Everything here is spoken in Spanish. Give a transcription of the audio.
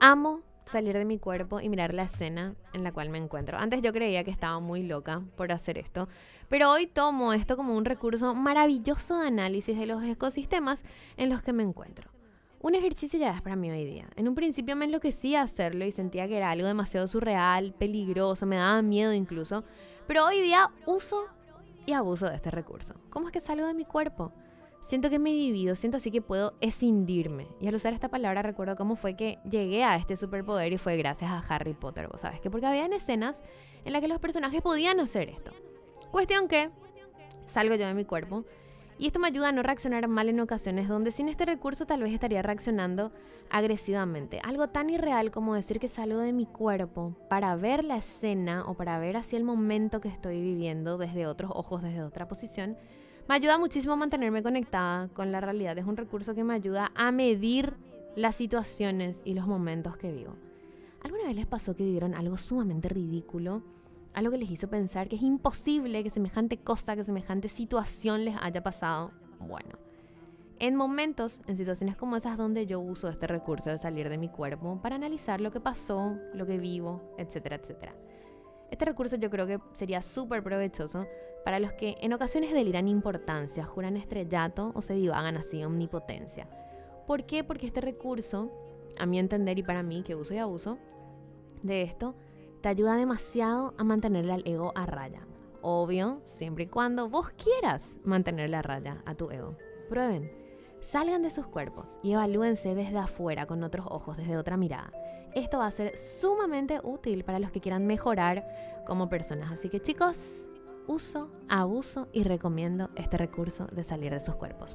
amo salir de mi cuerpo y mirar la escena en la cual me encuentro. Antes yo creía que estaba muy loca por hacer esto, pero hoy tomo esto como un recurso maravilloso de análisis de los ecosistemas en los que me encuentro. Un ejercicio ya es para mí hoy día. En un principio me enloquecía hacerlo y sentía que era algo demasiado surreal, peligroso, me daba miedo incluso, pero hoy día uso y abuso de este recurso. ¿Cómo es que salgo de mi cuerpo? Siento que me divido, siento así que puedo escindirme. Y al usar esta palabra recuerdo cómo fue que llegué a este superpoder y fue gracias a Harry Potter, ¿vos sabes? Que porque habían escenas en las que los personajes podían hacer esto. Cuestión que salgo yo de mi cuerpo y esto me ayuda a no reaccionar mal en ocasiones donde sin este recurso tal vez estaría reaccionando agresivamente. Algo tan irreal como decir que salgo de mi cuerpo para ver la escena o para ver así el momento que estoy viviendo desde otros ojos, desde otra posición me ayuda muchísimo mantenerme conectada con la realidad. Es un recurso que me ayuda a medir las situaciones y los momentos que vivo. ¿Alguna vez les pasó que vivieron algo sumamente ridículo? Algo que les hizo pensar que es imposible que semejante cosa, que semejante situación les haya pasado. Bueno, en momentos, en situaciones como esas donde yo uso este recurso de salir de mi cuerpo para analizar lo que pasó, lo que vivo, etcétera, etcétera. Este recurso yo creo que sería súper provechoso para los que en ocasiones deliran importancia, juran estrellato o se divagan así omnipotencia. ¿Por qué? Porque este recurso, a mi entender y para mí, que uso y abuso de esto, te ayuda demasiado a mantenerle al ego a raya. Obvio, siempre y cuando vos quieras mantenerle a raya a tu ego. Prueben. Salgan de sus cuerpos y evalúense desde afuera con otros ojos, desde otra mirada. Esto va a ser sumamente útil para los que quieran mejorar como personas. Así que chicos, uso, abuso y recomiendo este recurso de salir de sus cuerpos.